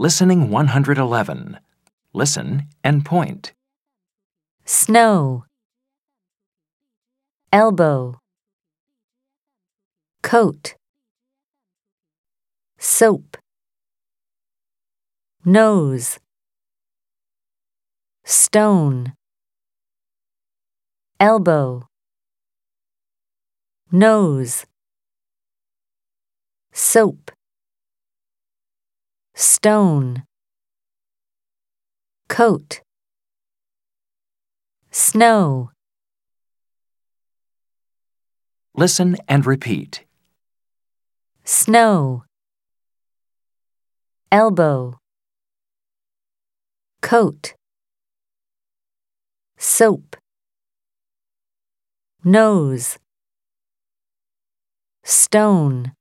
Listening 111. Listen and point. snow, elbow, coat, soap, nose, stone, elbow, nose, soap, stone, coat, snow. Listen and repeat. snow, elbow, coat, soap, nose, stone.